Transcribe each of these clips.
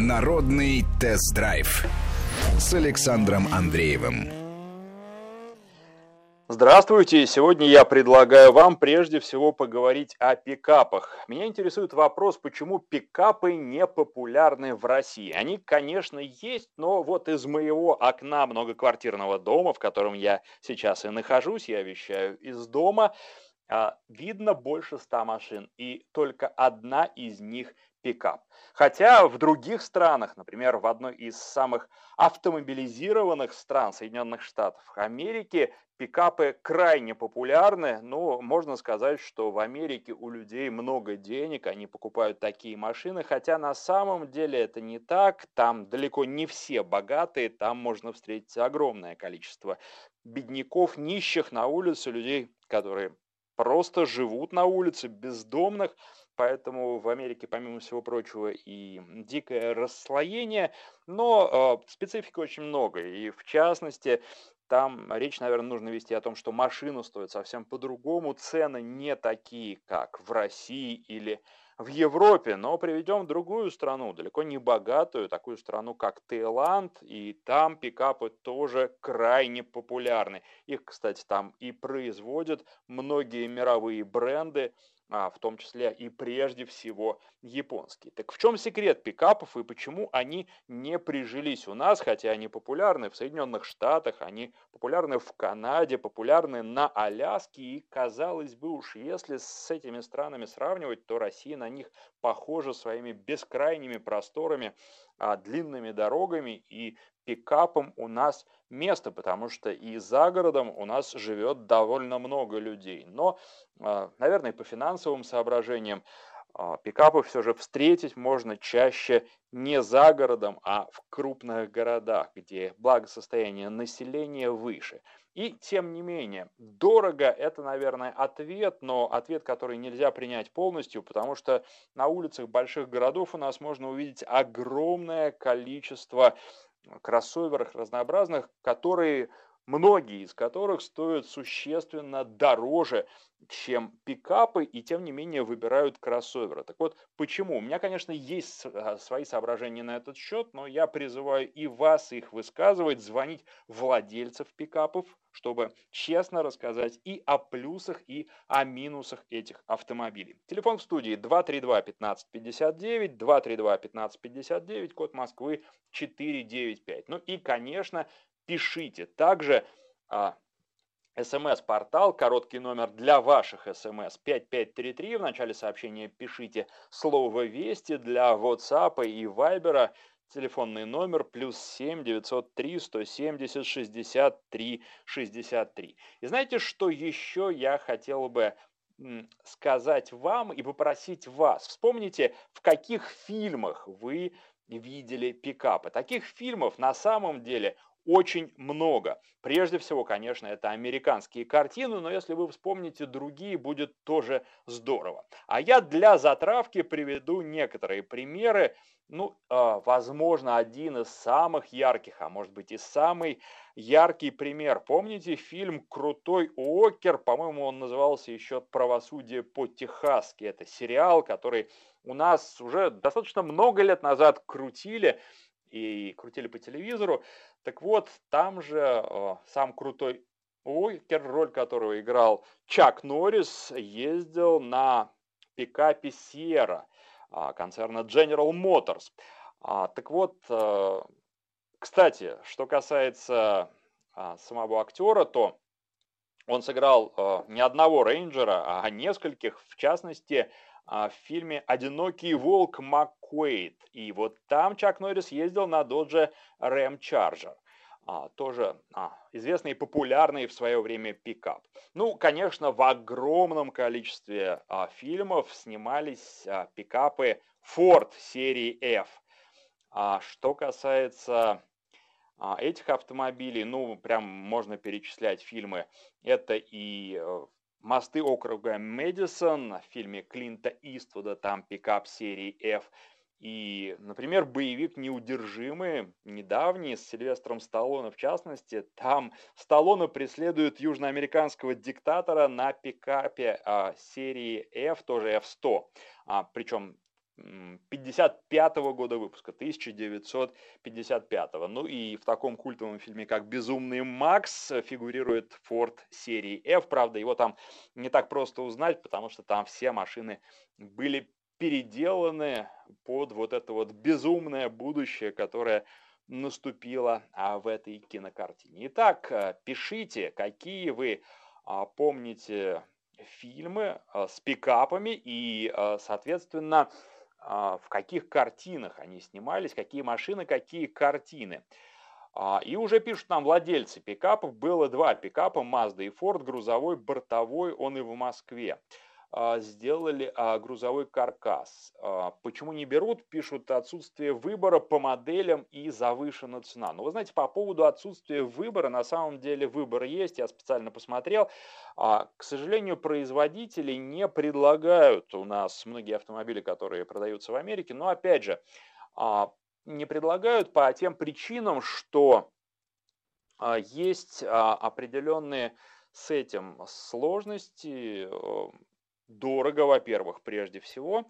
Народный тест-драйв с Александром Андреевым. Здравствуйте! Сегодня я предлагаю вам прежде всего поговорить о пикапах. Меня интересует вопрос, почему пикапы не популярны в России. Они, конечно, есть, но вот из моего окна многоквартирного дома, в котором я сейчас и нахожусь, я вещаю из дома, видно больше ста машин, и только одна из них пикап. Хотя в других странах, например, в одной из самых автомобилизированных стран Соединенных Штатов Америки, пикапы крайне популярны. Но можно сказать, что в Америке у людей много денег, они покупают такие машины, хотя на самом деле это не так. Там далеко не все богатые, там можно встретить огромное количество бедняков, нищих на улице, людей, которые просто живут на улице, бездомных, Поэтому в Америке, помимо всего прочего, и дикое расслоение, но э, специфики очень много. И в частности, там речь, наверное, нужно вести о том, что машина стоит совсем по-другому, цены не такие, как в России или в Европе, но приведем другую страну, далеко не богатую, такую страну, как Таиланд, и там пикапы тоже крайне популярны. Их, кстати, там и производят многие мировые бренды, в том числе и прежде всего японские. Так в чем секрет пикапов и почему они не прижились у нас, хотя они популярны в Соединенных Штатах, они популярны в Канаде, популярны на Аляске, и казалось бы уж, если с этими странами сравнивать, то Россия на них похожа своими бескрайними просторами, а, длинными дорогами и пикапом у нас место, потому что и за городом у нас живет довольно много людей. Но, а, наверное, по финансовым соображениям пикапы все же встретить можно чаще не за городом, а в крупных городах, где благосостояние населения выше. И тем не менее, дорого это, наверное, ответ, но ответ, который нельзя принять полностью, потому что на улицах больших городов у нас можно увидеть огромное количество кроссоверах разнообразных, которые, многие из которых стоят существенно дороже, чем пикапы, и тем не менее выбирают кроссоверы. Так вот, почему? У меня, конечно, есть а, свои соображения на этот счет, но я призываю и вас их высказывать, звонить владельцев пикапов, чтобы честно рассказать и о плюсах, и о минусах этих автомобилей. Телефон в студии 232-1559, 232-1559, код Москвы 495. Ну и, конечно, пишите. Также а, СМС-портал, короткий номер для ваших СМС 5533. В начале сообщения пишите слово «Вести» для WhatsApp и Viber. Телефонный номер плюс 7 903 170 63 63. И знаете, что еще я хотел бы сказать вам и попросить вас? Вспомните, в каких фильмах вы видели пикапы. Таких фильмов на самом деле очень много. Прежде всего, конечно, это американские картины, но если вы вспомните другие, будет тоже здорово. А я для затравки приведу некоторые примеры. Ну, э, возможно, один из самых ярких, а может быть и самый яркий пример. Помните фильм «Крутой Уокер»? По-моему, он назывался еще «Правосудие по-техасски». Это сериал, который у нас уже достаточно много лет назад крутили и крутили по телевизору. Так вот, там же э, сам крутой Уокер, роль которого играл Чак Норрис, ездил на пикапе Сьерра э, концерна General Motors. А, так вот, э, кстати, что касается э, самого актера, то он сыграл э, не одного рейнджера, а нескольких, в частности, а, в фильме «Одинокий волк Маккуэйд». И вот там Чак Норрис ездил на Dodge Ram Charger. А, тоже а, известный и популярный в свое время пикап. Ну, конечно, в огромном количестве а, фильмов снимались а, пикапы Ford серии F. А что касается этих автомобилей, ну, прям можно перечислять фильмы. Это и э, Мосты округа Мэдисон в фильме Клинта Иствуда, там пикап серии F. И, например, боевик «Неудержимые», недавний, с Сильвестром Сталлоне в частности, там Сталлоне преследует южноамериканского диктатора на пикапе а, серии F, тоже F100. А, причем 55 -го года выпуска, 1955. -го. Ну и в таком культовом фильме, как «Безумный Макс», фигурирует Форд серии F. Правда, его там не так просто узнать, потому что там все машины были переделаны под вот это вот безумное будущее, которое наступило а, в этой кинокартине. Итак, э, пишите, какие вы а, помните фильмы а, с пикапами и, соответственно, в каких картинах они снимались, какие машины, какие картины. И уже пишут нам владельцы пикапов. Было два пикапа, Mazda и Ford, грузовой, бортовой, он и в Москве. А, сделали а, грузовой каркас. А, почему не берут? Пишут отсутствие выбора по моделям и завышена цена. Но ну, вы знаете, по поводу отсутствия выбора, на самом деле выбор есть, я специально посмотрел. К сожалению, производители не предлагают у нас многие автомобили, которые продаются в Америке, но опять же, не предлагают по тем причинам, что есть определенные с этим сложности, дорого, во-первых, прежде всего.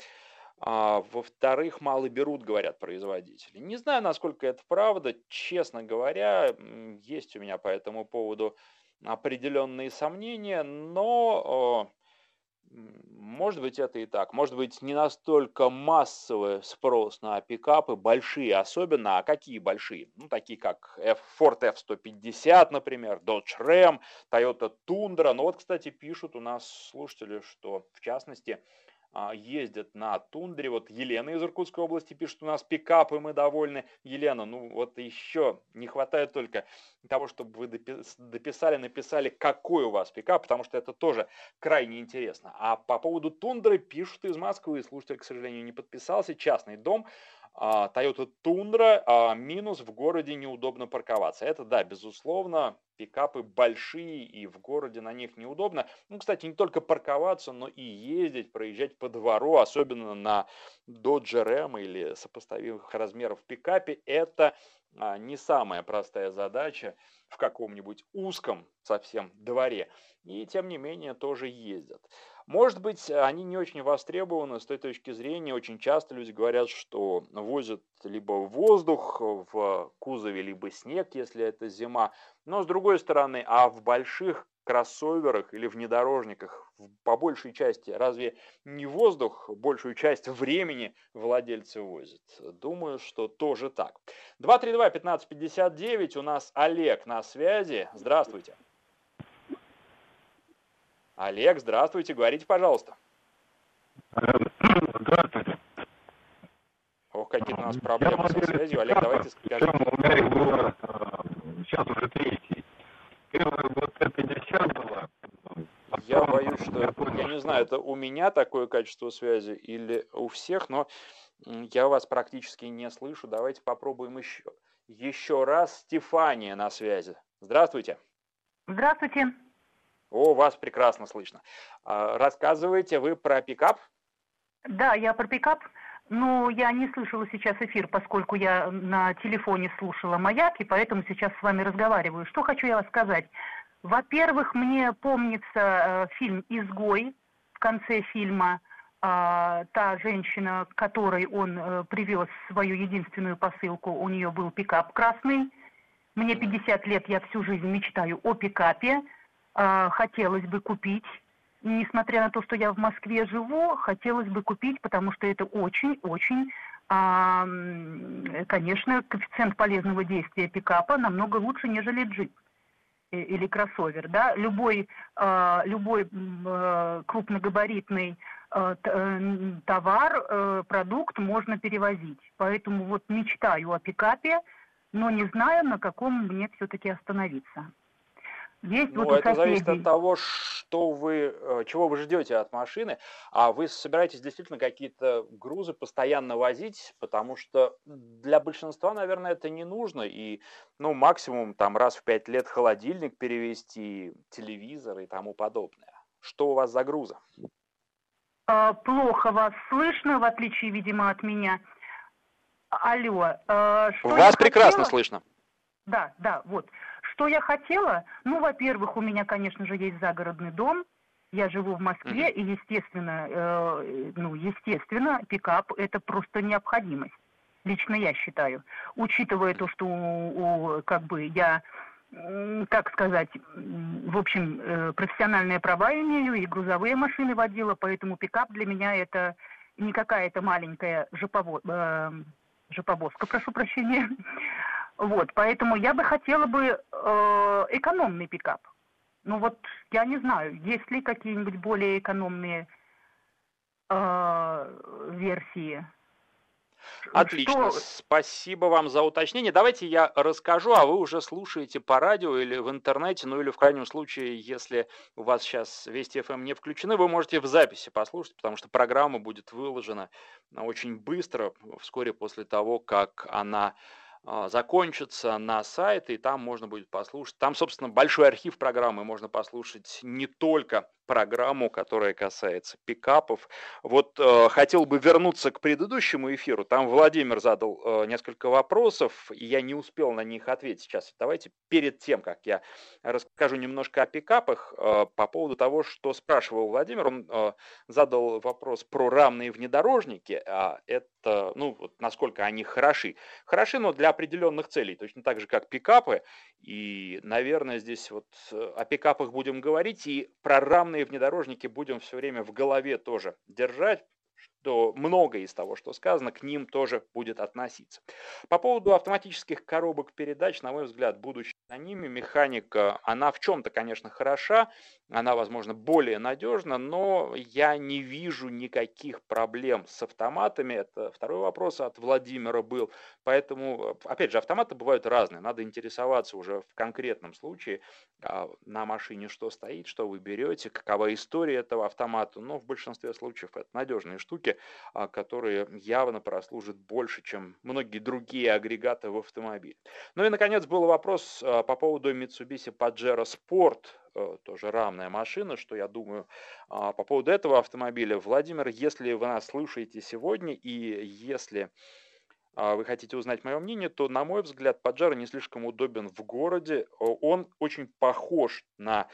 А, во-вторых, мало берут, говорят производители. Не знаю, насколько это правда. Честно говоря, есть у меня по этому поводу определенные сомнения, но может быть, это и так. Может быть, не настолько массовый спрос на пикапы, большие особенно. А какие большие? Ну, такие как Ford F-150, например, Dodge Ram, Toyota Tundra. Ну, вот, кстати, пишут у нас слушатели, что, в частности, а, ездят на тундре. Вот Елена из Иркутской области пишет, у нас пикапы, мы довольны. Елена, ну вот еще не хватает только того, чтобы вы дописали, написали, какой у вас пикап, потому что это тоже крайне интересно. А по поводу тундры пишут из Москвы, слушатель, к сожалению, не подписался, частный дом. А, Toyota Tundra, а, минус в городе неудобно парковаться. Это, да, безусловно, пикапы большие и в городе на них неудобно. Ну, кстати, не только парковаться, но и ездить, проезжать по двору, особенно на Dodge Ram или сопоставимых размеров пикапе, это не самая простая задача в каком-нибудь узком совсем дворе. И тем не менее тоже ездят. Может быть, они не очень востребованы с той точки зрения. Очень часто люди говорят, что возят либо воздух в кузове, либо снег, если это зима. Но с другой стороны, а в больших кроссоверах или внедорожниках по большей части разве не воздух большую часть времени владельцы возят? Думаю, что тоже так. 232-1559, у нас Олег на связи. Здравствуйте. Олег, здравствуйте, говорите, пожалуйста. Здравствуйте. Ох, какие у нас проблемы со связью. Олег, давайте меня было, сейчас уже третий. Первый вот Т-50 было. Я боюсь, что, я, я не знаю, это у меня такое качество связи или у всех, но я вас практически не слышу. Давайте попробуем еще. Еще раз Стефания на связи. Здравствуйте. Здравствуйте. О, вас прекрасно слышно. А, рассказывайте вы про пикап? Да, я про пикап. Ну, я не слышала сейчас эфир, поскольку я на телефоне слушала маяк, и поэтому сейчас с вами разговариваю. Что хочу я вам сказать? Во-первых, мне помнится э, фильм «Изгой». В конце фильма э, та женщина, которой он э, привез свою единственную посылку, у нее был пикап красный. Мне 50 лет, я всю жизнь мечтаю о пикапе. А, хотелось бы купить. Несмотря на то, что я в Москве живу, хотелось бы купить, потому что это очень-очень, а, конечно, коэффициент полезного действия пикапа намного лучше, нежели джип или кроссовер, да, любой, э, любой э, крупногабаритный э, товар, э, продукт можно перевозить. Поэтому вот мечтаю о пикапе, но не знаю, на каком мне все-таки остановиться. Есть ну, вот это зависит от того, что вы, э, чего вы ждете от машины, а вы собираетесь действительно какие-то грузы постоянно возить, потому что для большинства, наверное, это не нужно, и, ну, максимум там раз в пять лет холодильник перевести, телевизор и тому подобное. Что у вас за грузы? А, плохо вас слышно, в отличие, видимо, от меня. Алло. А, что вас прекрасно хотела? слышно. Да, да, вот. Что я хотела? Ну, во-первых, у меня, конечно же, есть загородный дом. Я живу в Москве, и, естественно, э, ну, естественно, пикап – это просто необходимость. Лично я считаю. Учитывая то, что у, у, как бы я как сказать, в общем, э, профессиональные права имею и грузовые машины водила, поэтому пикап для меня это не какая-то маленькая жопово... э, жоповозка, прошу прощения. Вот, поэтому я бы хотела бы э, экономный пикап. Ну вот, я не знаю, есть ли какие-нибудь более экономные э, версии Отлично, что... спасибо вам за уточнение. Давайте я расскажу, а вы уже слушаете по радио или в интернете, ну или в крайнем случае, если у вас сейчас Вести ФМ не включены, вы можете в записи послушать, потому что программа будет выложена очень быстро, вскоре после того, как она закончится на сайт, и там можно будет послушать. Там, собственно, большой архив программы, можно послушать не только программу, которая касается пикапов. Вот э, хотел бы вернуться к предыдущему эфиру. Там Владимир задал э, несколько вопросов, и я не успел на них ответить. Сейчас давайте перед тем, как я расскажу немножко о пикапах, э, по поводу того, что спрашивал Владимир, он э, задал вопрос про рамные внедорожники. А это, ну, вот насколько они хороши. Хороши, но для определенных целей, точно так же, как пикапы. И, наверное, здесь вот э, о пикапах будем говорить, и про рамные внедорожники будем все время в голове тоже держать, что многое из того, что сказано, к ним тоже будет относиться. По поводу автоматических коробок передач, на мой взгляд, будучи на ними, механика, она в чем-то, конечно, хороша, она, возможно, более надежна, но я не вижу никаких проблем с автоматами. Это второй вопрос от Владимира был. Поэтому, опять же, автоматы бывают разные. Надо интересоваться уже в конкретном случае а, на машине, что стоит, что вы берете, какова история этого автомата. Но в большинстве случаев это надежные штуки, которые явно прослужат больше, чем многие другие агрегаты в автомобиле. Ну и, наконец, был вопрос а, по поводу Mitsubishi Pajero Sport Э, тоже рамная машина, что я думаю а, по поводу этого автомобиля. Владимир, если вы нас слушаете сегодня и если а, вы хотите узнать мое мнение, то, на мой взгляд, Паджаро не слишком удобен в городе. Он очень похож на а,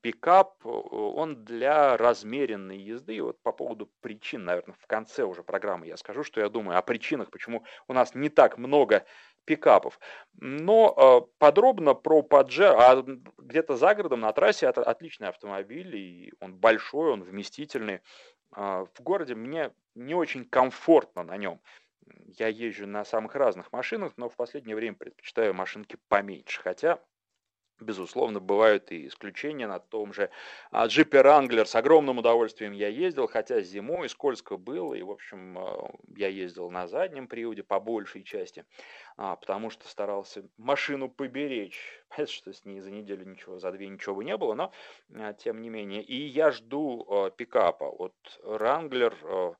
пикап, он для размеренной езды. И вот по поводу причин, наверное, в конце уже программы я скажу, что я думаю о причинах, почему у нас не так много пикапов. Но э, подробно про Паджеро, а где-то за городом на трассе это отличный автомобиль, и он большой, он вместительный. Э, в городе мне не очень комфортно на нем. Я езжу на самых разных машинах, но в последнее время предпочитаю машинки поменьше. Хотя Безусловно, бывают и исключения на том же а, джипе Wrangler. С огромным удовольствием я ездил, хотя зимой скользко было, и, в общем, а, я ездил на заднем приводе по большей части, а, потому что старался машину поберечь. Понятно, что с ней за неделю ничего, за две ничего бы не было, но тем не менее. И я жду пикапа от Wrangler,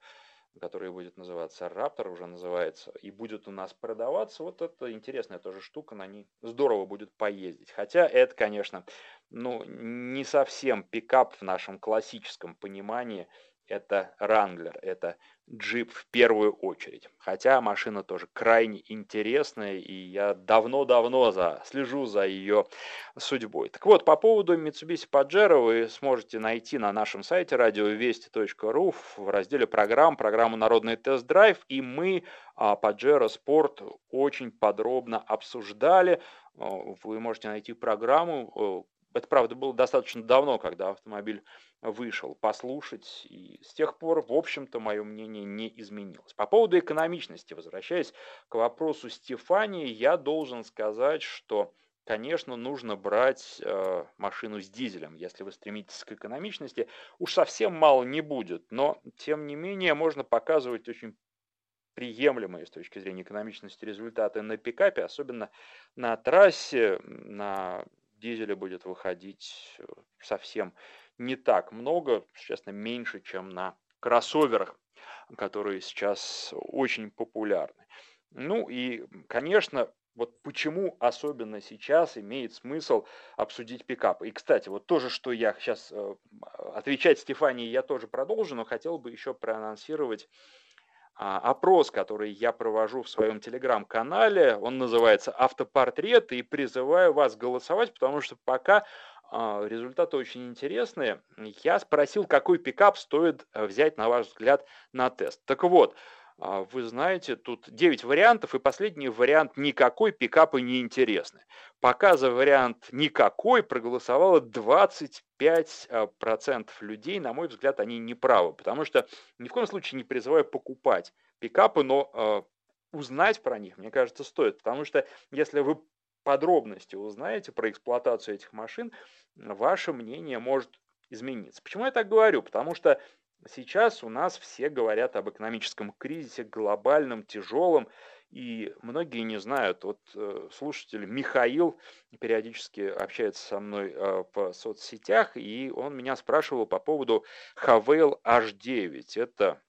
который будет называться Раптор, уже называется, и будет у нас продаваться. Вот это интересная тоже штука, на ней здорово будет поездить. Хотя это, конечно, ну, не совсем пикап в нашем классическом понимании – это Wrangler, это джип в первую очередь. Хотя машина тоже крайне интересная, и я давно-давно за, слежу за ее судьбой. Так вот, по поводу Mitsubishi Pajero вы сможете найти на нашем сайте радиовести.ру в разделе программ, программу «Народный тест-драйв», и мы а, Pajero Sport очень подробно обсуждали. Вы можете найти программу, это, правда, было достаточно давно, когда автомобиль вышел, послушать. И с тех пор, в общем-то, мое мнение не изменилось. По поводу экономичности, возвращаясь к вопросу Стефании, я должен сказать, что конечно, нужно брать э, машину с дизелем. Если вы стремитесь к экономичности, уж совсем мало не будет, но, тем не менее, можно показывать очень приемлемые с точки зрения экономичности результаты на пикапе, особенно на трассе, на дизеля будет выходить э, совсем не так много, честно, меньше, чем на кроссоверах, которые сейчас очень популярны. Ну и, конечно, вот почему особенно сейчас имеет смысл обсудить пикап. И, кстати, вот тоже, что я сейчас э, отвечать Стефании, я тоже продолжу, но хотел бы еще проанонсировать опрос, который я провожу в своем телеграм-канале. Он называется «Автопортрет» и призываю вас голосовать, потому что пока а, результаты очень интересные. Я спросил, какой пикап стоит э, взять, на ваш взгляд, на тест. Так вот, а, вы знаете, тут 9 вариантов, и последний вариант «никакой» пикапы не интересны. Пока за вариант «никакой» проголосовало 25% а, людей. На мой взгляд, они не правы, потому что ни в коем случае не призываю покупать пикапы, но э, узнать про них, мне кажется, стоит. Потому что если вы подробности узнаете про эксплуатацию этих машин, ваше мнение может измениться. Почему я так говорю? Потому что Сейчас у нас все говорят об экономическом кризисе, глобальном, тяжелом, и многие не знают. Вот э, слушатель Михаил периодически общается со мной э, по соцсетях, и он меня спрашивал по поводу Havail H9. Это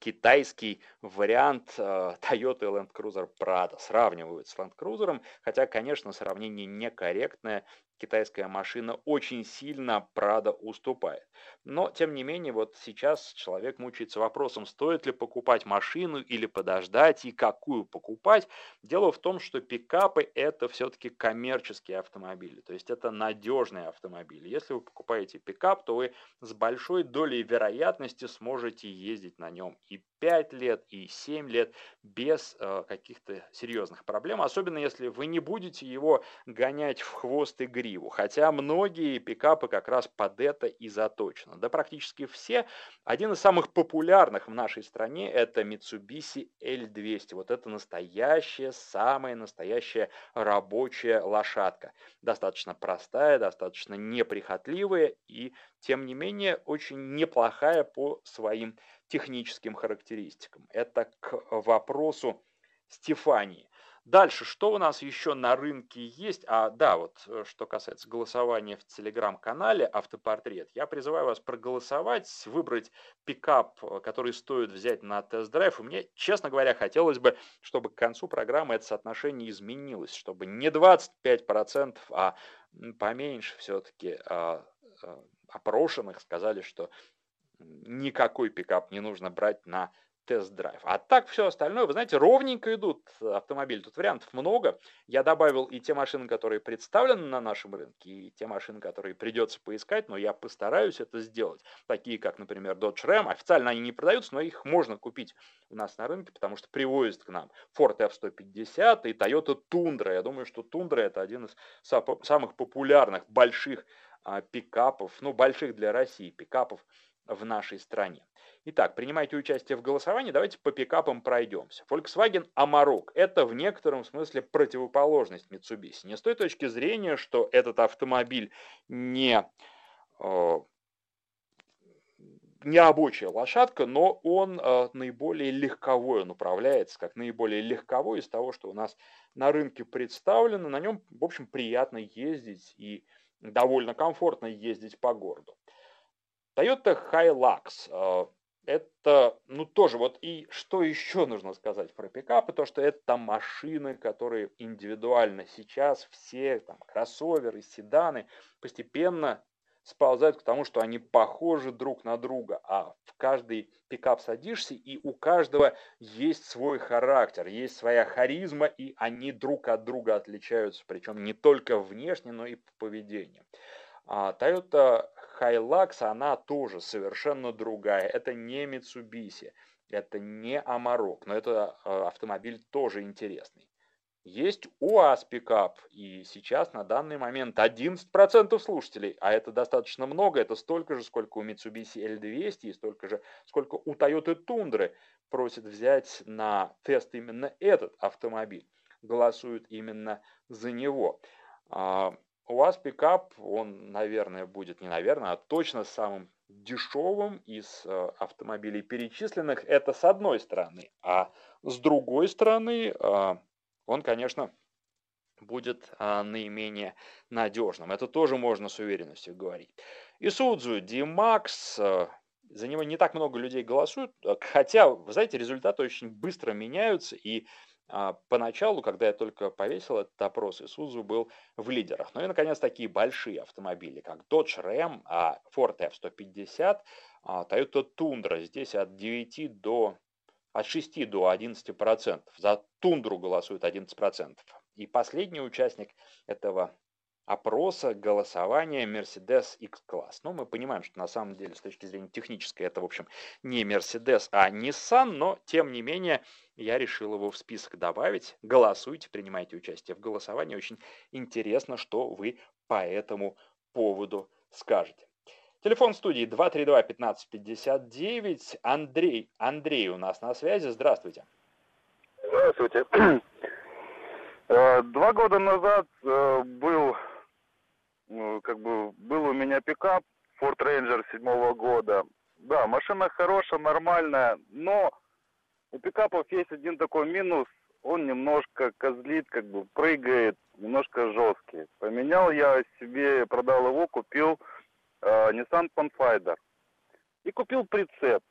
китайский вариант э, Toyota Land Cruiser Prado. Сравнивают с Land Cruiser, хотя, конечно, сравнение некорректное китайская машина очень сильно Прада уступает. Но, тем не менее, вот сейчас человек мучается вопросом, стоит ли покупать машину или подождать, и какую покупать. Дело в том, что пикапы это все-таки коммерческие автомобили, то есть это надежные автомобили. Если вы покупаете пикап, то вы с большой долей вероятности сможете ездить на нем и 5 лет, и 7 лет без э, каких-то серьезных проблем, особенно если вы не будете его гонять в хвост и гриву, хотя многие пикапы как раз под это и заточены. Да практически все. Один из самых популярных в нашей стране это Mitsubishi L200. Вот это настоящая, самая настоящая рабочая лошадка. Достаточно простая, достаточно неприхотливая и, тем не менее, очень неплохая по своим техническим характеристикам. Это к вопросу Стефании. Дальше, что у нас еще на рынке есть? А, да, вот э, что касается голосования в телеграм-канале «Автопортрет», я призываю вас проголосовать, выбрать пикап, э, который стоит взять на тест-драйв. И мне, честно говоря, хотелось бы, чтобы к концу программы это соотношение изменилось, чтобы не 25%, а поменьше все-таки а, а, опрошенных сказали, что никакой пикап не нужно брать на тест-драйв. А так все остальное, вы знаете, ровненько идут автомобили. Тут вариантов много. Я добавил и те машины, которые представлены на нашем рынке, и те машины, которые придется поискать, но я постараюсь это сделать. Такие, как, например, Dodge Ram. Официально они не продаются, но их можно купить у нас на рынке, потому что привозят к нам Ford F-150 и Toyota Tundra. Я думаю, что Tundra это один из самых популярных больших а, пикапов, ну, больших для России пикапов в нашей стране. Итак, принимайте участие в голосовании, давайте по пикапам пройдемся. Volkswagen Amarok – это в некотором смысле противоположность Mitsubishi. Не с той точки зрения, что этот автомобиль не, э, не рабочая лошадка, но он э, наиболее легковой, он управляется как наиболее легковой из того, что у нас на рынке представлено. На нем, в общем, приятно ездить и довольно комфортно ездить по городу. Toyota Hilux. Э, это, ну тоже, вот и что еще нужно сказать про пикапы, то что это машины, которые индивидуально сейчас все, там, кроссоверы, седаны, постепенно сползают к тому, что они похожи друг на друга, а в каждый пикап садишься, и у каждого есть свой характер, есть своя харизма, и они друг от друга отличаются, причем не только внешне, но и по поведению. А Toyota Hilux, она тоже совершенно другая. Это не Mitsubishi, это не Amarok, но это э, автомобиль тоже интересный. Есть УАЗ пикап, и сейчас на данный момент 11% слушателей, а это достаточно много, это столько же, сколько у Mitsubishi L200 и столько же, сколько у Toyota Tundra просят взять на тест именно этот автомобиль, голосуют именно за него. А, у вас пикап, он, наверное, будет не наверное, а точно самым дешевым из э, автомобилей перечисленных. Это с одной стороны. А с другой стороны, э, он, конечно, будет э, наименее надежным. Это тоже можно с уверенностью говорить. Исудзу D-Max, э, за него не так много людей голосуют, хотя, вы знаете, результаты очень быстро меняются, и а, поначалу, когда я только повесил этот опрос, Isuzu был в лидерах. Ну и, наконец, такие большие автомобили, как Dodge Ram, а Ford F-150, а, Toyota Tundra. Здесь от 9 до от 6 до 11 процентов. За Тундру голосуют 11 процентов. И последний участник этого опроса голосования Mercedes X-Class. Но мы понимаем, что на самом деле с точки зрения технической это, в общем, не Mercedes, а Nissan, но тем не менее я решил его в список добавить. Голосуйте, принимайте участие в голосовании. Очень интересно, что вы по этому поводу скажете. Телефон студии 232-1559. Андрей, Андрей у нас на связи. Здравствуйте. Здравствуйте. Э, два года назад э, был как бы был у меня пикап Ford Ranger седьмого года. Да, машина хорошая, нормальная, но у пикапов есть один такой минус, он немножко козлит, как бы прыгает, немножко жесткий. Поменял я себе, продал его, купил э, Nissan Pathfinder. И купил прицеп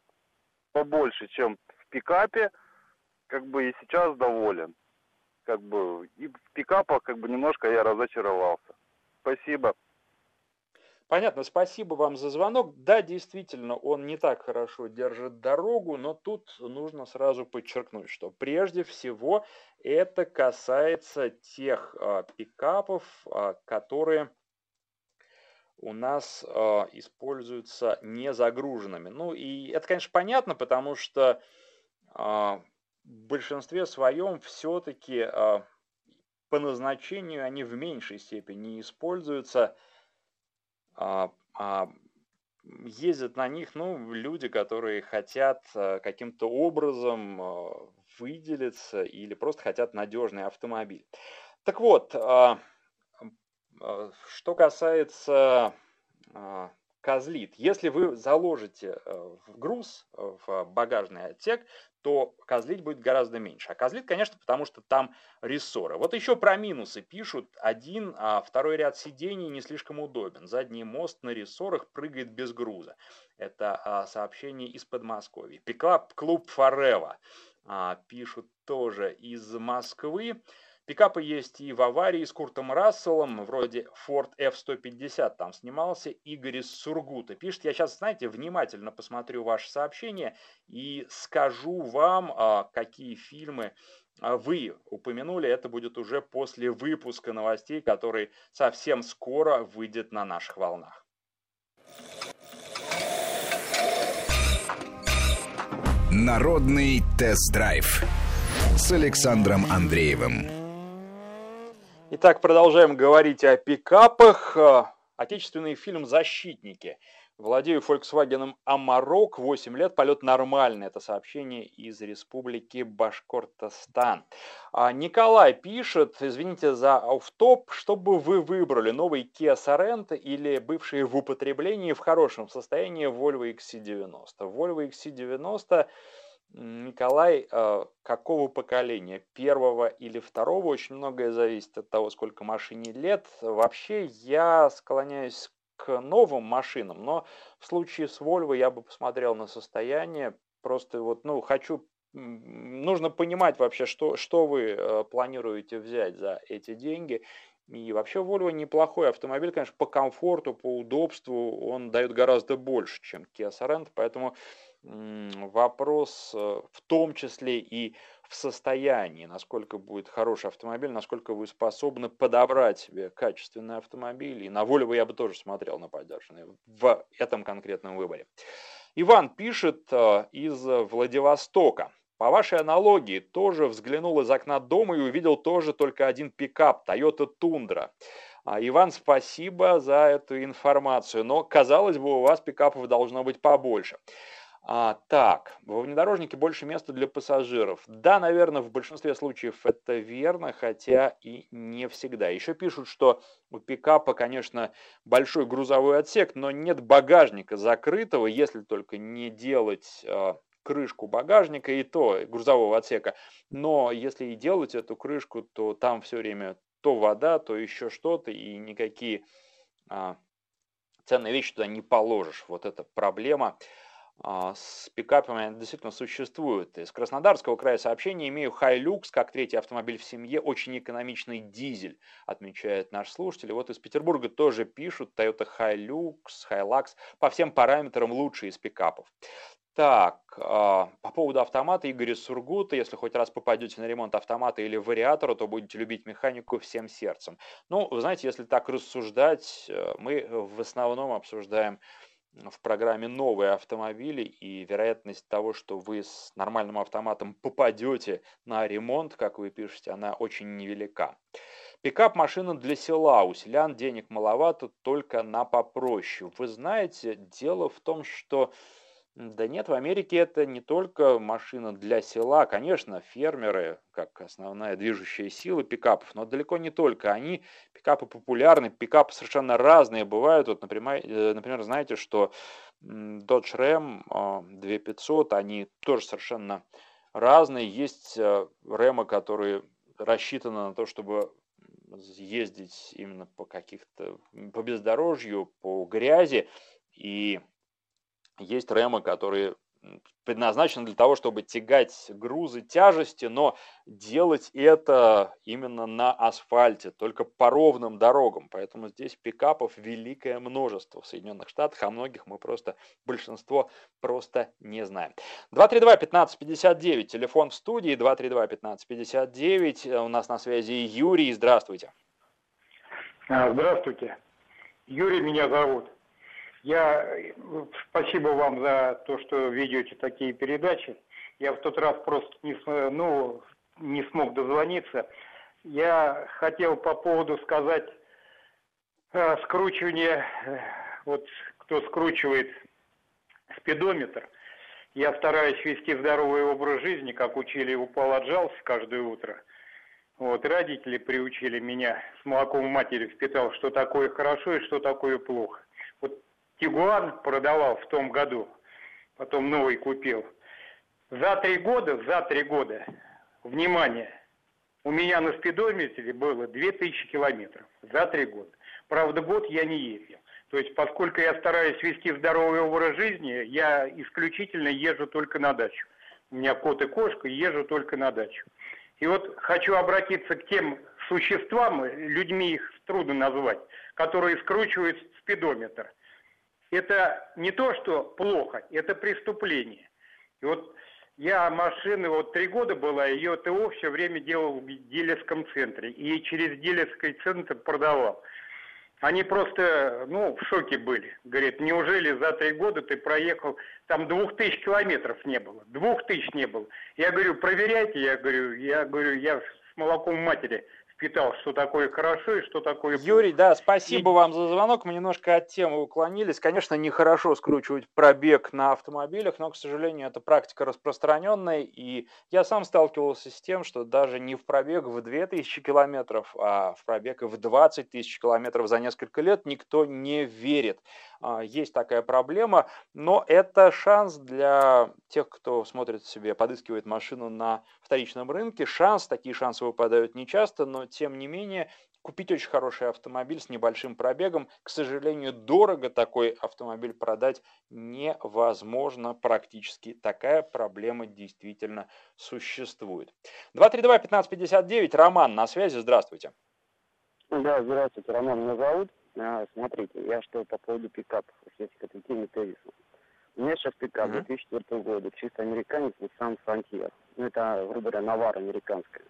побольше, чем в пикапе, как бы и сейчас доволен. Как бы и в пикапах как бы немножко я разочаровался. Спасибо. Понятно, спасибо вам за звонок. Да, действительно, он не так хорошо держит дорогу, но тут нужно сразу подчеркнуть, что прежде всего это касается тех э, пикапов, э, которые у нас э, используются не загруженными. Ну и это, конечно, понятно, потому что э, в большинстве своем все-таки э, по назначению они в меньшей степени используются, а, а ездят на них ну, люди, которые хотят а, каким-то образом а, выделиться или просто хотят надежный автомобиль. Так вот, а, а, что касается а, козлит. Если вы заложите в груз, в багажный отсек, то козлить будет гораздо меньше. А козлит, конечно, потому что там рессоры. Вот еще про минусы пишут. Один, а второй ряд сидений не слишком удобен. Задний мост на рессорах прыгает без груза. Это а, сообщение из Подмосковья. Пикап клуб Форева а, пишут тоже из Москвы. Пикапы есть и в аварии с Куртом Расселом, вроде Ford F-150 там снимался, Игорь из Сургута. Пишет, я сейчас, знаете, внимательно посмотрю ваше сообщение и скажу вам, а, какие фильмы а, вы упомянули. Это будет уже после выпуска новостей, который совсем скоро выйдет на наших волнах. Народный тест-драйв с Александром Андреевым. Итак, продолжаем говорить о пикапах. Э, отечественный фильм «Защитники». Владею Volkswagen Amarok, 8 лет, полет нормальный. Это сообщение из республики Башкортостан. А Николай пишет, извините за автоп, что бы вы выбрали, новый Kia Sorento или бывший в употреблении в хорошем состоянии Volvo XC90? Volvo XC90 Николай э, какого поколения? Первого или второго? Очень многое зависит от того, сколько машине лет. Вообще я склоняюсь к новым машинам, но в случае с Volvo я бы посмотрел на состояние. Просто вот, ну, хочу нужно понимать вообще, что, что вы э, планируете взять за эти деньги. И вообще Volvo неплохой автомобиль, конечно, по комфорту, по удобству он дает гораздо больше, чем Kia Sorento, поэтому вопрос э, в том числе и в состоянии, насколько будет хороший автомобиль, насколько вы способны подобрать себе качественный автомобиль. И на Volvo я бы тоже смотрел на поддержанный в этом конкретном выборе. Иван пишет э, из Владивостока. По вашей аналогии, тоже взглянул из окна дома и увидел тоже только один пикап Toyota Tundra. А, Иван, спасибо за эту информацию, но казалось бы, у вас пикапов должно быть побольше. А, так, во внедорожнике больше места для пассажиров. Да, наверное, в большинстве случаев это верно, хотя и не всегда. Еще пишут, что у пикапа, конечно, большой грузовой отсек, но нет багажника закрытого, если только не делать э, крышку багажника и то грузового отсека. Но если и делать эту крышку, то там все время то вода, то еще что-то, и никакие э, ценные вещи туда не положишь. Вот это проблема с пикапами действительно существует. Из Краснодарского края сообщения имею Hilux как третий автомобиль в семье, очень экономичный дизель, отмечает наш слушатель. Вот из Петербурга тоже пишут Toyota Hilux, Hilux по всем параметрам лучший из пикапов. Так, а, по поводу автомата Игоря Сургута, если хоть раз попадете на ремонт автомата или вариатора, то будете любить механику всем сердцем. Ну, вы знаете, если так рассуждать, э, мы в основном обсуждаем в программе новые автомобили и вероятность того, что вы с нормальным автоматом попадете на ремонт, как вы пишете, она очень невелика. Пикап машина для села, у селян денег маловато, только на попроще. Вы знаете, дело в том, что да нет, в Америке это не только машина для села. Конечно, фермеры, как основная движущая сила пикапов, но далеко не только они. Пикапы популярны, пикапы совершенно разные бывают. Вот, например, э, например знаете, что Dodge Ram 2500, а, они тоже совершенно разные. Есть Рэмы, которые рассчитаны на то, чтобы ездить именно по каких-то, по бездорожью, по грязи. И есть ремы, которые предназначены для того, чтобы тягать грузы, тяжести, но делать это именно на асфальте, только по ровным дорогам. Поэтому здесь пикапов великое множество в Соединенных Штатах, а многих мы просто, большинство просто не знаем. 232-1559, телефон в студии, 232-1559, у нас на связи Юрий, здравствуйте. А, здравствуйте, Юрий меня зовут. Я спасибо вам за то, что ведете такие передачи. Я в тот раз просто не, ну, не смог дозвониться. Я хотел по поводу сказать э, скручивания, э, вот кто скручивает спидометр. Я стараюсь вести здоровый образ жизни, как учили, упал, отжался каждое утро. Вот, родители приучили меня с молоком матери, впитал, что такое хорошо и что такое плохо. Вот Тигуан продавал в том году, потом новый купил. За три года, за три года, внимание, у меня на спидометре было 2000 километров за три года. Правда, год я не ездил. То есть, поскольку я стараюсь вести здоровый образ жизни, я исключительно езжу только на дачу. У меня кот и кошка, езжу только на дачу. И вот хочу обратиться к тем существам, людьми их трудно назвать, которые скручивают спидометр это не то, что плохо, это преступление. И вот я машины, вот три года была, ее ТО все время делал в дилерском центре. И через дилерский центр продавал. Они просто, ну, в шоке были. Говорят, неужели за три года ты проехал, там двух тысяч километров не было, двух тысяч не было. Я говорю, проверяйте, я говорю, я говорю, я с молоком матери впитал, что такое хорошо и что такое Юрий, да, спасибо и... вам за звонок. Мы немножко от темы уклонились. Конечно, нехорошо скручивать пробег на автомобилях, но, к сожалению, это практика распространенная. И я сам сталкивался с тем, что даже не в пробег в 2000 километров, а в пробег в 20 тысяч километров за несколько лет никто не верит. А, есть такая проблема, но это шанс для тех, кто смотрит себе, подыскивает машину на вторичном рынке. Шанс, такие шансы выпадают нечасто, но тем не менее купить очень хороший автомобиль с небольшим пробегом, к сожалению, дорого такой автомобиль продать невозможно практически. Такая проблема действительно существует. 232-1559, Роман на связи, здравствуйте. Да, здравствуйте, Роман меня зовут. А, смотрите, я что по поводу пикапов, если к этой теме тезису. У меня сейчас пикап uh-huh. 2004 года, чисто американец, Nissan Frontier. Ну, это, грубо говоря, навар американская.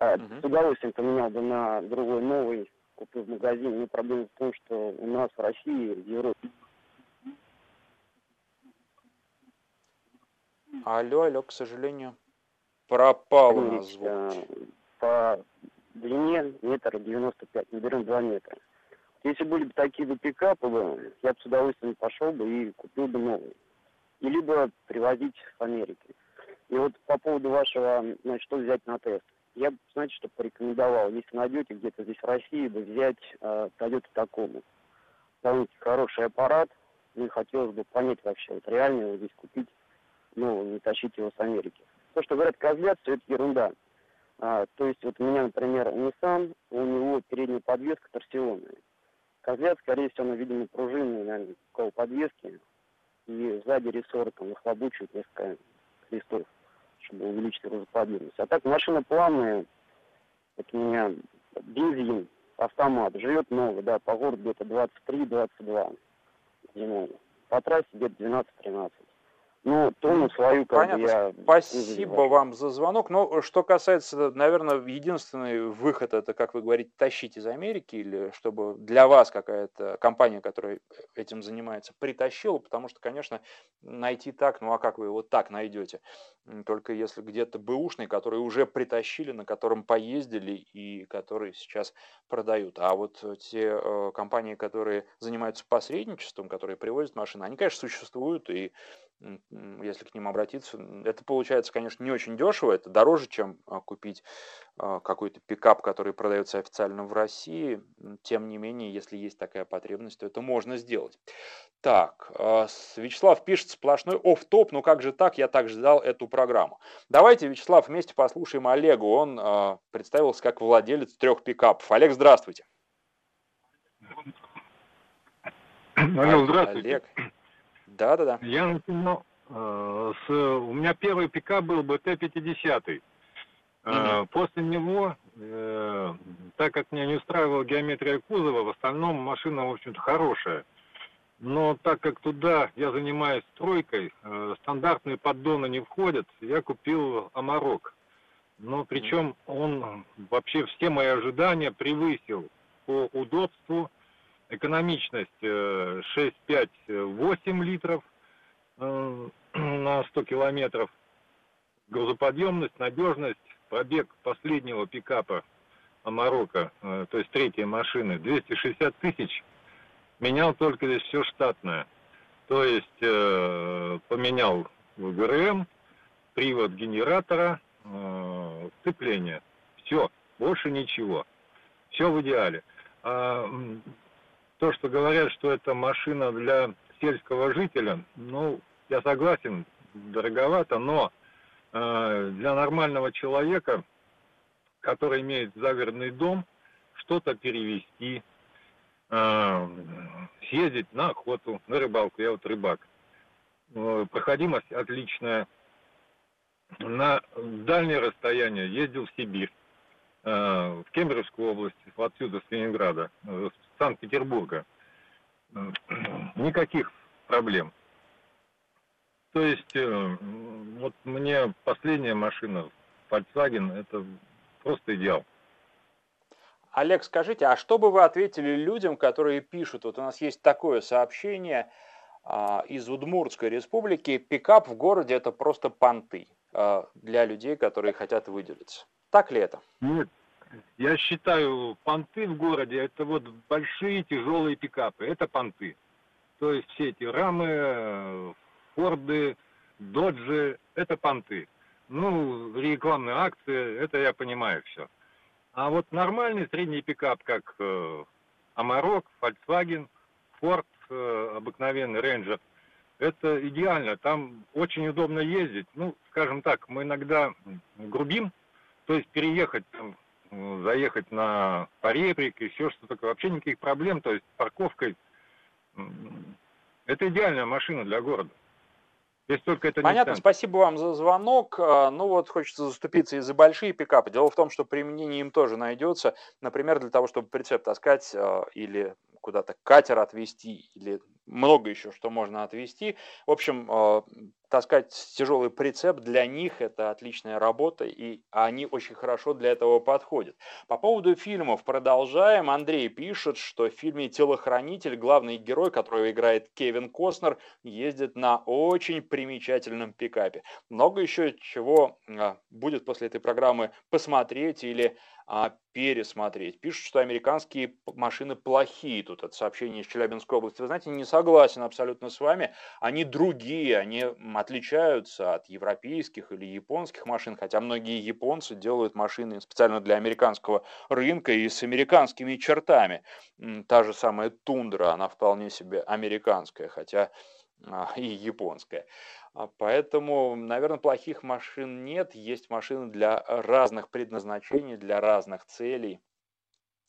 Uh-huh. С удовольствием поменял бы на другой новый, купил в магазине. Но проблема в том, что у нас в России, в Европе... Алло, алло, к сожалению, пропал у нас звук. А, по длине метр девяносто пять, мы берем два метра. Если были бы такие бы пикапы, я бы с удовольствием пошел бы и купил бы новый. И либо привозить с Америки. И вот по поводу вашего, значит, что взять на тест. Я бы, знаете, что порекомендовал, если найдете где-то здесь в России, бы взять э, Toyota Tacoma. Довольно хороший аппарат, и хотелось бы понять вообще, вот реально его здесь купить, ну, не тащить его с Америки. То, что говорят козлят, все это ерунда. А, то есть вот у меня, например, Nissan, у него передняя подвеска торсионная. Козлят, скорее всего, на, видимо, пружинной, наверное, подвески. и сзади рессором нахлобучивать несколько листов, чтобы увеличить грузоподъемность. А так машина плавная, это у меня бензин, автомат, живет новый, да, по городу где-то 23-22 зимой. По трассе где-то 12-13. Ну, тонну свою, как Понятно. я... Спасибо вам за звонок. Но что касается, наверное, единственный выход, это, как вы говорите, тащить из Америки, или чтобы для вас какая-то компания, которая этим занимается, притащила, потому что, конечно, найти так, ну а как вы его так найдете? Только если где-то бэушный, который уже притащили, на котором поездили и которые сейчас продают. А вот те э, компании, которые занимаются посредничеством, которые привозят машины, они, конечно, существуют, и если к ним обратиться. Это получается, конечно, не очень дешево, это дороже, чем а, купить а, какой-то пикап, который продается официально в России. Тем не менее, если есть такая потребность, то это можно сделать. Так, а, Вячеслав пишет сплошной оф топ ну как же так, я так ждал эту программу. Давайте, Вячеслав, вместе послушаем Олегу, он представился как владелец трех пикапов. Олег, здравствуйте. Алло, здравствуйте. Олег. Да, да, да. Я начинал с... У меня первый пикап был БТ-50. Э, После него, э, так как меня не устраивала геометрия кузова, в остальном машина, в общем-то, хорошая. Но так как туда я занимаюсь стройкой, э, стандартные поддоны не входят, я купил Амарок. Но причем он вообще все мои ожидания превысил по удобству, экономичность 6,5-8 э, литров э, на 100 километров, грузоподъемность, надежность, пробег последнего пикапа Амарока, э, то есть третьей машины, 260 тысяч, менял только здесь все штатное. То есть поменял ГРМ, привод генератора, сцепление. Все, больше ничего. Все в идеале. А, то, что говорят, что это машина для сельского жителя, ну, я согласен, дороговато, но э, для нормального человека, который имеет загородный дом, что-то перевести, э, съездить на охоту, на рыбалку, я вот рыбак. Э, проходимость отличная. На дальнее расстояние ездил в Сибирь, э, в Кемеровскую область, отсюда, с Ленинграда, э, Санкт-Петербурга. Никаких проблем. То есть, э, вот мне последняя машина, Volkswagen, это просто идеал. Олег, скажите, а что бы вы ответили людям, которые пишут, вот у нас есть такое сообщение а, из Удмуртской республики, пикап в городе это просто понты а, для людей, которые хотят выделиться. Так ли это? Нет, я считаю, понты в городе это вот большие тяжелые пикапы. Это понты. То есть все эти рамы, форды, доджи, это понты. Ну, рекламные акции, это я понимаю все. А вот нормальный средний пикап, как э, Amarok, Volkswagen, Ford, э, обыкновенный Ranger, это идеально. Там очень удобно ездить. Ну, скажем так, мы иногда грубим, то есть переехать там, заехать на поребрик, еще что-то такое. Вообще никаких проблем, то есть парковкой. Это идеальная машина для города. Только это Понятно, спасибо вам за звонок. А, ну вот хочется заступиться и за большие пикапы. Дело в том, что применение им тоже найдется. Например, для того, чтобы прицеп таскать а, или куда-то катер отвезти, или много еще что можно отвезти. В общем, а, таскать тяжелый прицеп для них это отличная работа, и они очень хорошо для этого подходят. По поводу фильмов продолжаем. Андрей пишет, что в фильме «Телохранитель» главный герой, которого играет Кевин Костнер, ездит на очень примечательном пикапе. Много еще чего а, будет после этой программы посмотреть или а, пересмотреть. Пишут, что американские машины плохие. Тут это сообщение из Челябинской области. Вы знаете, не согласен абсолютно с вами. Они другие, они отличаются от европейских или японских машин, хотя многие японцы делают машины специально для американского рынка и с американскими чертами. Та же самая тундра, она вполне себе американская, хотя и японская. А поэтому, наверное, плохих машин нет. Есть машины для разных предназначений, для разных целей.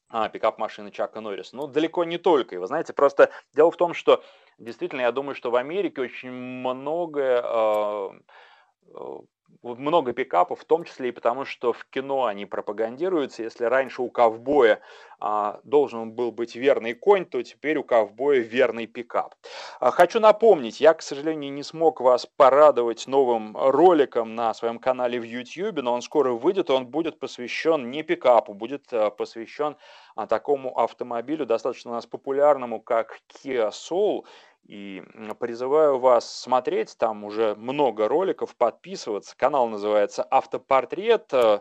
А, пикап машины Чака Норрис. Ну, далеко не только. И вы знаете, просто дело в том, что Действительно, я думаю, что в Америке очень многое э, много пикапов, в том числе и потому, что в кино они пропагандируются. Если раньше у ковбоя а, должен был быть верный конь, то теперь у ковбоя верный пикап. А, хочу напомнить, я, к сожалению, не смог вас порадовать новым роликом на своем канале в YouTube, но он скоро выйдет, он будет посвящен не пикапу, будет а, посвящен а, такому автомобилю, достаточно у нас популярному, как Kia Soul. И призываю вас смотреть, там уже много роликов, подписываться. Канал называется «Автопортрет». Э,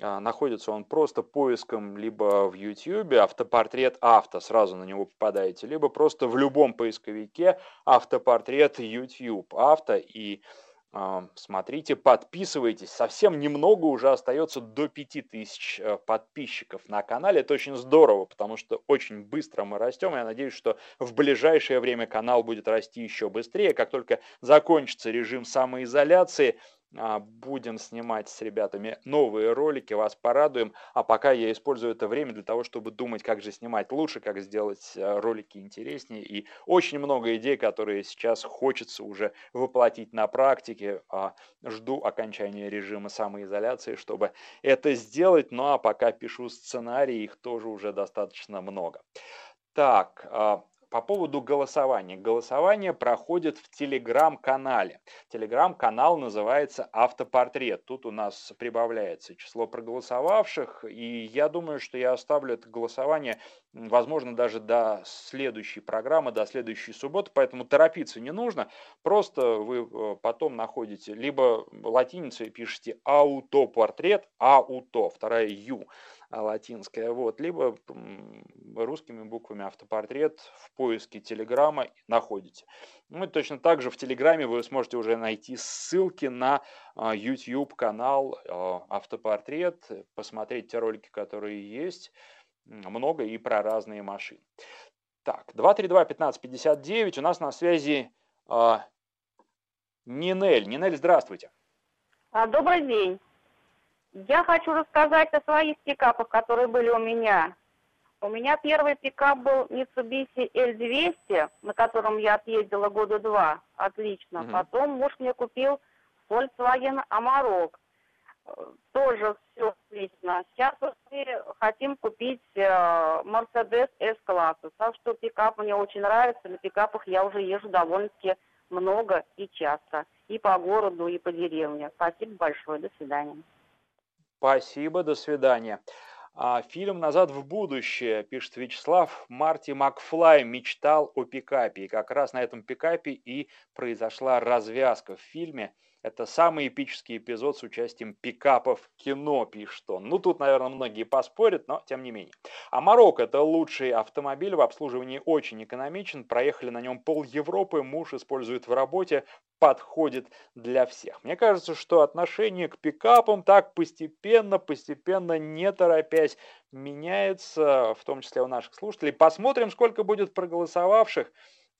а, находится он просто поиском либо в YouTube автопортрет авто, сразу на него попадаете, либо просто в любом поисковике автопортрет YouTube авто и смотрите, подписывайтесь. Совсем немного уже остается до 5000 э, подписчиков на канале. Это очень здорово, потому что очень быстро мы растем. Я надеюсь, что в ближайшее время канал будет расти еще быстрее. Как только закончится режим самоизоляции, будем снимать с ребятами новые ролики, вас порадуем. А пока я использую это время для того, чтобы думать, как же снимать лучше, как сделать э, ролики интереснее. И очень много идей, которые сейчас хочется уже воплотить на практике. А, жду окончания режима самоизоляции, чтобы это сделать. Ну а пока пишу сценарий, их тоже уже достаточно много. Так, а, по поводу голосования. Голосование проходит в телеграм-канале. Телеграм-канал называется «Автопортрет». Тут у нас прибавляется число проголосовавших, и я думаю, что я оставлю это голосование, возможно, даже до следующей программы, до следующей субботы, поэтому торопиться не нужно. Просто вы э, потом находите либо латиницей пишите «Аутопортрет», «Ауто», вторая «Ю», латинская, вот, либо русскими буквами автопортрет в поиске Телеграма находите. Ну и точно так же в Телеграме вы сможете уже найти ссылки на а, YouTube канал а, Автопортрет, посмотреть те ролики, которые есть, много и про разные машины. Так, 232-1559, у нас на связи Нинель. Нинель, здравствуйте. Добрый день. Я хочу рассказать о своих пикапах, которые были у меня. У меня первый пикап был Mitsubishi L200, на котором я отъездила года два. Отлично. Угу. Потом муж мне купил Volkswagen Amarok. Тоже все отлично. Сейчас мы хотим купить э, Mercedes S-класса. Так что пикап мне очень нравится. На пикапах я уже езжу довольно-таки много и часто. И по городу, и по деревне. Спасибо большое. До свидания. Спасибо, до свидания. А, фильм «Назад в будущее», пишет Вячеслав, Марти Макфлай мечтал о пикапе. И как раз на этом пикапе и произошла развязка в фильме – это самый эпический эпизод с участием пикапов кино, пишет он. Ну, тут, наверное, многие поспорят, но тем не менее. А Марокко – это лучший автомобиль, в обслуживании очень экономичен. Проехали на нем пол Европы, муж использует в работе, подходит для всех. Мне кажется, что отношение к пикапам так постепенно, постепенно, не торопясь, меняется, в том числе у наших слушателей. Посмотрим, сколько будет проголосовавших.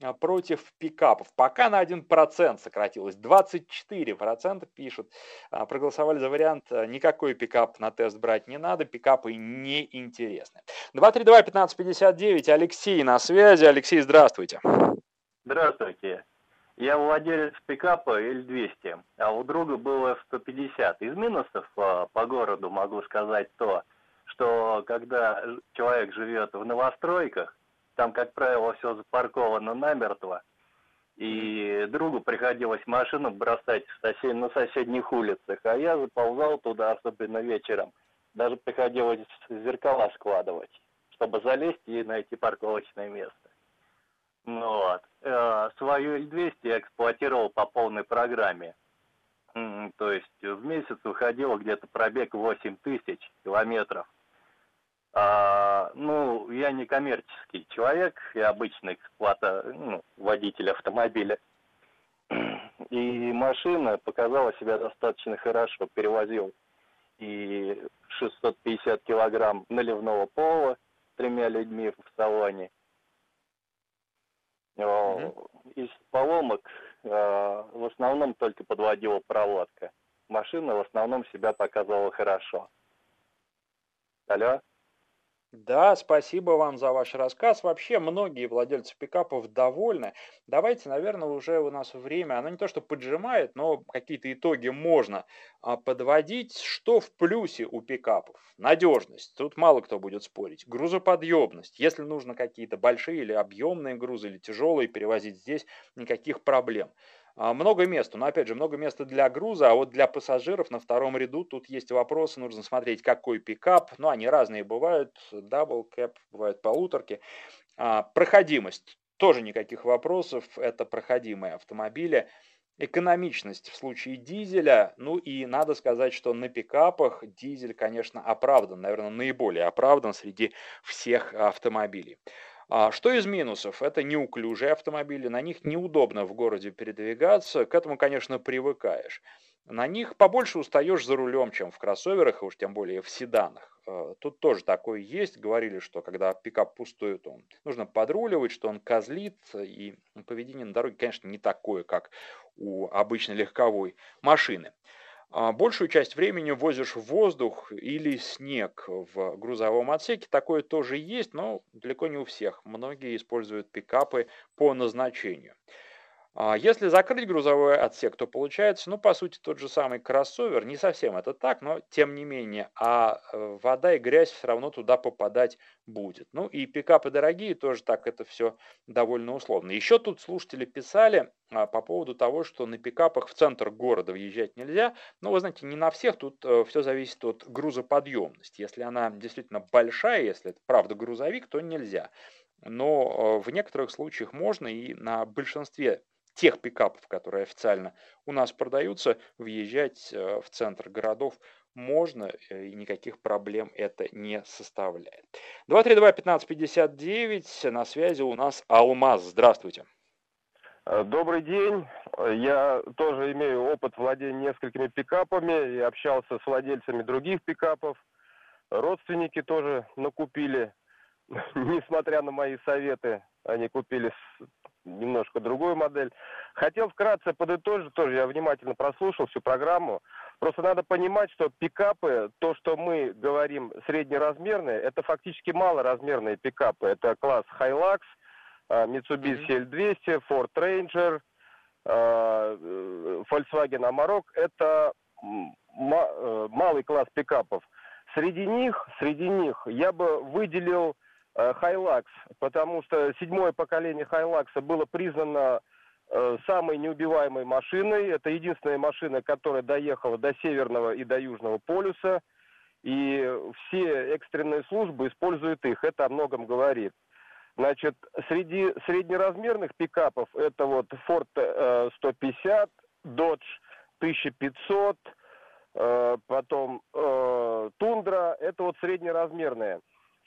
А, против пикапов. Пока на 1% сократилось. 24% пишут. А, проголосовали за вариант а, никакой пикап на тест брать не надо. Пикапы не интересны. 232-1559. Алексей на связи. Алексей, здравствуйте. Здравствуйте. Я владелец пикапа L200, а у друга было 150. Из минусов по городу могу сказать то, что когда человек живет в новостройках, там, как правило, все запарковано намертво. И другу приходилось машину бросать сосед... на соседних улицах, а я заползал туда, особенно вечером. Даже приходилось зеркала складывать, чтобы залезть и найти парковочное место. Ну вот. Э, свою L200 я эксплуатировал по полной программе. То есть в месяц выходило где-то пробег 8 тысяч километров. А, ну, я не коммерческий человек, я обычный эксплуата, ну, водитель автомобиля. И машина показала себя достаточно хорошо, перевозил и 650 килограмм наливного пола тремя людьми в салоне. Mm-hmm. Из поломок а, в основном только подводила проводка. Машина в основном себя показывала хорошо. Алло? Да, спасибо вам за ваш рассказ. Вообще, многие владельцы пикапов довольны. Давайте, наверное, уже у нас время, оно не то что поджимает, но какие-то итоги можно а, подводить. Что в плюсе у пикапов? Надежность. Тут мало кто будет спорить. Грузоподъемность. Если нужно какие-то большие или объемные грузы, или тяжелые перевозить здесь, никаких проблем. А, много места, но опять же много места для груза, а вот для пассажиров на втором ряду тут есть вопросы, нужно смотреть какой пикап, ну они разные бывают, double cab, бывают полуторки. А, проходимость, тоже никаких вопросов, это проходимые автомобили. Экономичность в случае дизеля, ну и надо сказать, что на пикапах дизель, конечно, оправдан, наверное, наиболее оправдан среди всех автомобилей. А что из минусов? Это неуклюжие автомобили, на них неудобно в городе передвигаться, к этому, конечно, привыкаешь. На них побольше устаешь за рулем, чем в кроссоверах, и уж тем более в седанах. Э, тут тоже такое есть. Говорили, что когда пикап пустой, то нужно подруливать, что он козлит, и поведение на дороге, конечно, не такое, как у обычной легковой машины. А большую часть времени возишь воздух или снег в грузовом отсеке. Такое тоже есть, но далеко не у всех. Многие используют пикапы по назначению. А если закрыть грузовой отсек, то получается, ну, по сути, тот же самый кроссовер. Не совсем это так, но тем не менее. А э, вода и грязь все равно туда попадать будет. Ну, и пикапы дорогие, тоже так это все довольно условно. Еще тут слушатели писали а, по поводу того, что на пикапах в центр города въезжать нельзя. Но, вы знаете, не на всех, тут э, все зависит от грузоподъемности. Если она действительно большая, если это правда грузовик, то нельзя. Но э, в некоторых случаях можно и на большинстве тех пикапов, которые официально у нас продаются, въезжать э, в центр городов можно, э, и никаких проблем это не составляет. 232-1559, на связи у нас Алмаз. Здравствуйте. Э, добрый день. Я тоже имею опыт владения несколькими пикапами и общался с владельцами других пикапов. Родственники тоже накупили, несмотря на мои советы, они купили немножко другую модель. Хотел вкратце подытожить, тоже я внимательно прослушал всю программу. Просто надо понимать, что пикапы, то, что мы говорим среднеразмерные, это фактически малоразмерные пикапы. Это класс Hilux, а, Mitsubishi L200, Ford Ranger, а, э, Volkswagen Amarok. Это э, малый класс пикапов. Среди них, среди них я бы выделил Э, потому что седьмое поколение Hilux было признано э, самой неубиваемой машиной. Это единственная машина, которая доехала до Северного и до Южного полюса. И все экстренные службы используют их. Это о многом говорит. Значит, среди среднеразмерных пикапов это вот Ford 150, Dodge 1500, потом Тундра. Это вот среднеразмерные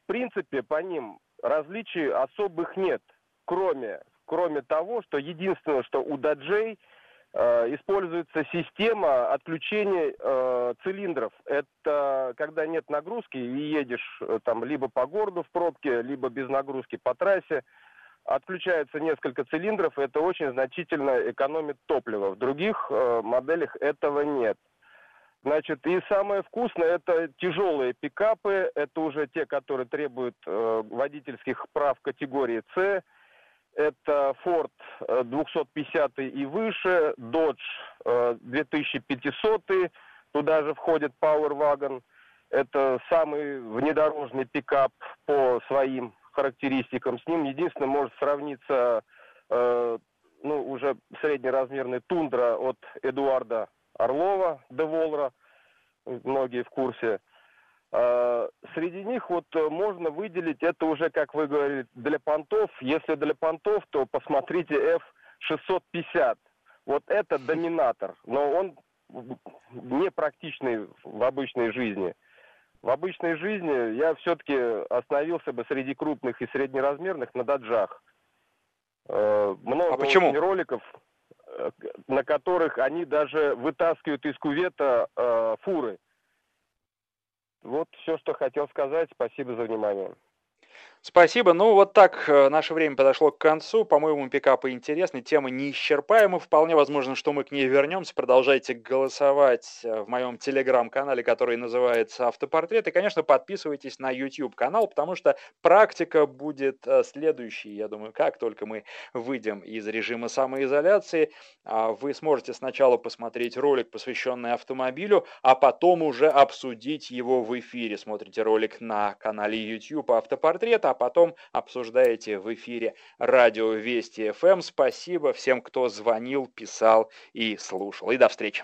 принципе, по ним различий особых нет, кроме, кроме того, что единственное, что у даджей э, используется система отключения э, цилиндров. Это когда нет нагрузки и едешь э, там либо по городу в пробке, либо без нагрузки по трассе, отключается несколько цилиндров, и это очень значительно экономит топливо. В других э, моделях этого нет. Значит, и самое вкусное это тяжелые пикапы, это уже те, которые требуют э, водительских прав категории С. Это Ford 250 э, и выше, Dodge э, 2500, туда же входит Power Wagon. Это самый внедорожный пикап по своим характеристикам. С ним единственное может сравниться э, ну, уже среднеразмерный тундра от Эдуарда Орлова, Деволра, многие в курсе. А, среди них вот э, можно выделить, это уже, как вы говорили, для понтов. Если для понтов, то посмотрите F650. Вот это доминатор, но он не практичный в обычной жизни. В обычной жизни я все-таки остановился бы среди крупных и среднеразмерных на даджах. Э, много а почему? роликов Э, на которых они даже вытаскивают из кувета э, фуры. Вот все, что хотел сказать. Спасибо за внимание. Спасибо. Ну, вот так э, наше время подошло к концу. По-моему, пикапы интересны, тема неисчерпаема. Вполне возможно, что мы к ней вернемся. Продолжайте голосовать э, в моем телеграм-канале, который называется «Автопортрет». И, конечно, подписывайтесь на YouTube-канал, потому что практика будет э, следующей. Я думаю, как только мы выйдем из режима самоизоляции, а, вы сможете сначала посмотреть ролик, посвященный автомобилю, а потом уже обсудить его в эфире. Смотрите ролик на канале YouTube «Автопортрет», а потом обсуждаете в эфире радио Вести ФМ. Эм. Спасибо всем, кто звонил, писал и слушал. И до встречи.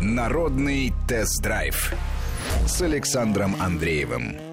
Народный тест-драйв с Александром Андреевым.